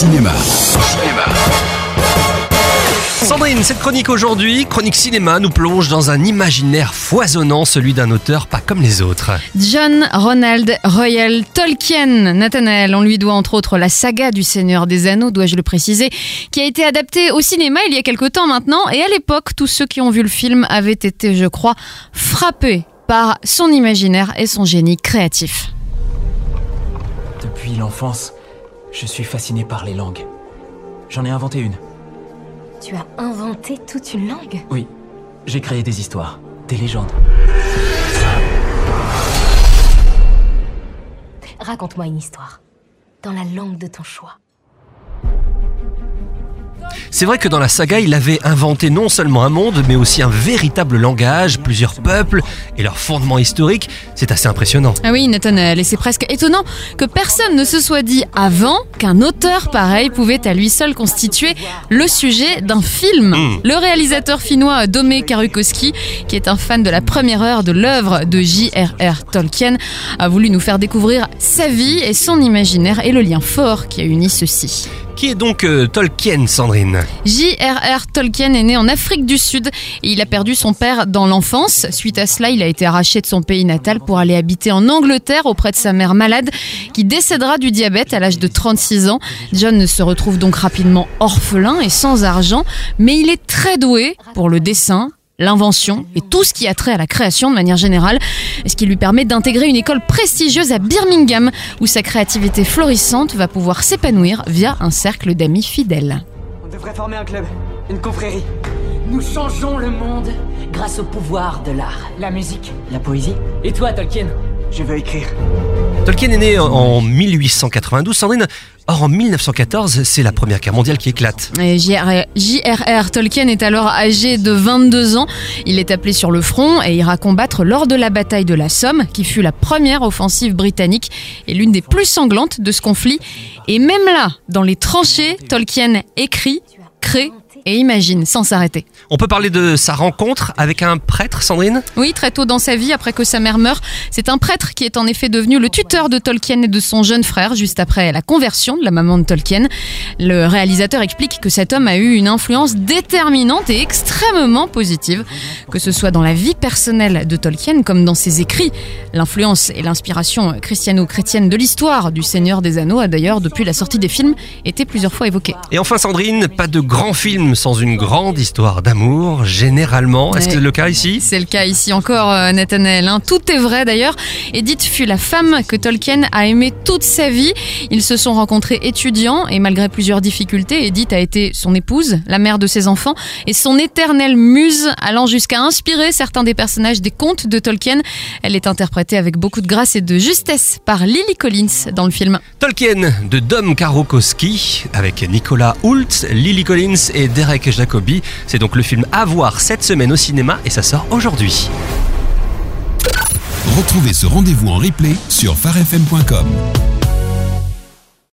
cinéma. Sandrine, cette chronique aujourd'hui, chronique cinéma, nous plonge dans un imaginaire foisonnant, celui d'un auteur pas comme les autres. John Ronald Royal Tolkien, Nathanael, on lui doit entre autres la saga du Seigneur des Anneaux, dois-je le préciser, qui a été adaptée au cinéma il y a quelque temps maintenant, et à l'époque, tous ceux qui ont vu le film avaient été, je crois, frappés par son imaginaire et son génie créatif. Depuis l'enfance, je suis fasciné par les langues. J'en ai inventé une. Tu as inventé toute une langue Oui, j'ai créé des histoires, des légendes. Raconte-moi une histoire. Dans la langue de ton choix. C'est vrai que dans la saga, il avait inventé non seulement un monde, mais aussi un véritable langage, plusieurs peuples et leurs fondements historiques. C'est assez impressionnant. Ah oui, Nathanael, et c'est presque étonnant que personne ne se soit dit avant qu'un auteur pareil pouvait à lui seul constituer le sujet d'un film. Le réalisateur finnois Domé Karukowski, qui est un fan de la première heure de l'œuvre de J.R.R. Tolkien, a voulu nous faire découvrir sa vie et son imaginaire et le lien fort qui a uni ceux-ci. Qui est donc euh, Tolkien, Sandrine? J.R.R. Tolkien est né en Afrique du Sud et il a perdu son père dans l'enfance. Suite à cela, il a été arraché de son pays natal pour aller habiter en Angleterre auprès de sa mère malade qui décédera du diabète à l'âge de 36 ans. John se retrouve donc rapidement orphelin et sans argent, mais il est très doué pour le dessin, l'invention et tout ce qui a trait à la création de manière générale, ce qui lui permet d'intégrer une école prestigieuse à Birmingham où sa créativité florissante va pouvoir s'épanouir via un cercle d'amis fidèles. On devrait former un club, une confrérie. Nous changeons le monde grâce au pouvoir de l'art. La musique, la poésie. Et toi, Tolkien? Je veux écrire. Tolkien est né en 1892, Sandrine. Or, en 1914, c'est la Première Guerre mondiale qui éclate. J.R.R. Tolkien est alors âgé de 22 ans. Il est appelé sur le front et ira combattre lors de la bataille de la Somme, qui fut la première offensive britannique et l'une des plus sanglantes de ce conflit. Et même là, dans les tranchées, Tolkien écrit, crée et imagine sans s'arrêter. On peut parler de sa rencontre avec un prêtre, Sandrine? Oui, très tôt dans sa vie, après que sa mère meurt, c'est un prêtre qui est en effet devenu le tuteur de Tolkien et de son jeune frère, juste après la conversion de la maman de Tolkien. Le réalisateur explique que cet homme a eu une influence déterminante et extrêmement positive, que ce soit dans la vie personnelle de Tolkien comme dans ses écrits. L'influence et l'inspiration christiano-chrétienne de l'histoire du Seigneur des Anneaux a d'ailleurs, depuis la sortie des films, été plusieurs fois évoquée. Et enfin, Sandrine, pas de grand film sans une grande histoire d'amour, généralement. Est-ce que c'est le cas ici? C'est le cas ici encore, euh, Nathanaël. hein. Tout est vrai d'ailleurs. Edith fut la femme que Tolkien a aimée toute sa vie. Ils se sont rencontrés étudiants et malgré plusieurs difficultés, Edith a été son épouse, la mère de ses enfants et son éternelle muse, allant jusqu'à inspirer certains des personnages des contes de Tolkien. Elle est interprétée avec beaucoup de grâce et de justesse par Lily Collins dans le film. Tolkien de Dom Karokowski avec Nicolas Hoult, Lily Collins et Derek Jacobi. C'est donc le film à voir cette semaine au cinéma et ça sort aujourd'hui. Retrouvez ce rendez-vous en replay sur farfm.com.